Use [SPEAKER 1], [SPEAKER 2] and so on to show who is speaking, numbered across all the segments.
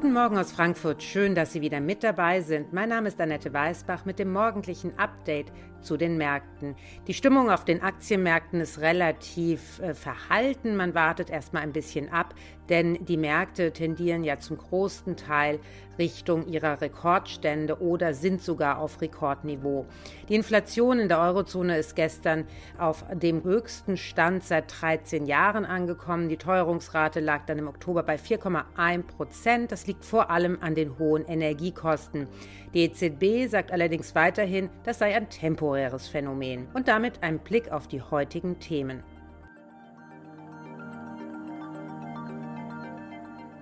[SPEAKER 1] Guten Morgen aus Frankfurt. Schön, dass Sie wieder mit dabei sind. Mein Name ist Annette Weißbach mit dem morgendlichen Update zu den Märkten. Die Stimmung auf den Aktienmärkten ist relativ äh, verhalten. Man wartet erstmal ein bisschen ab, denn die Märkte tendieren ja zum großen Teil Richtung ihrer Rekordstände oder sind sogar auf Rekordniveau. Die Inflation in der Eurozone ist gestern auf dem höchsten Stand seit 13 Jahren angekommen. Die Teuerungsrate lag dann im Oktober bei 4,1 Prozent. Das liegt vor allem an den hohen Energiekosten. Die EZB sagt allerdings weiterhin, das sei ein temporäres Phänomen. Und damit ein Blick auf die heutigen Themen.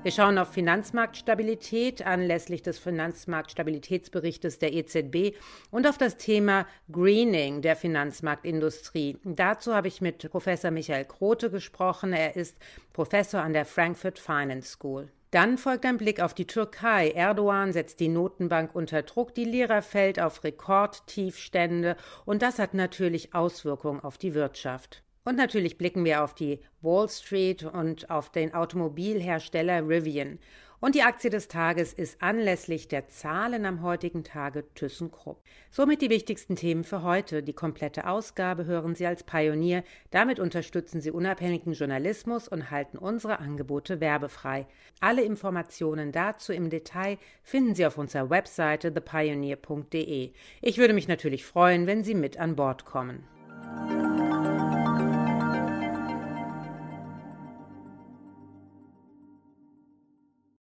[SPEAKER 1] Wir schauen auf Finanzmarktstabilität anlässlich des Finanzmarktstabilitätsberichtes der EZB und auf das Thema Greening der Finanzmarktindustrie. Dazu habe ich mit Professor Michael Krote gesprochen. Er ist Professor an der Frankfurt Finance School. Dann folgt ein Blick auf die Türkei. Erdogan setzt die Notenbank unter Druck, die Lira fällt auf Rekordtiefstände und das hat natürlich Auswirkungen auf die Wirtschaft. Und natürlich blicken wir auf die Wall Street und auf den Automobilhersteller Rivian. Und die Aktie des Tages ist anlässlich der Zahlen am heutigen Tage ThyssenKrupp. Somit die wichtigsten Themen für heute. Die komplette Ausgabe hören Sie als Pionier. Damit unterstützen Sie unabhängigen Journalismus und halten unsere Angebote werbefrei. Alle Informationen dazu im Detail finden Sie auf unserer Webseite thepioneer.de. Ich würde mich natürlich freuen, wenn Sie mit an Bord kommen.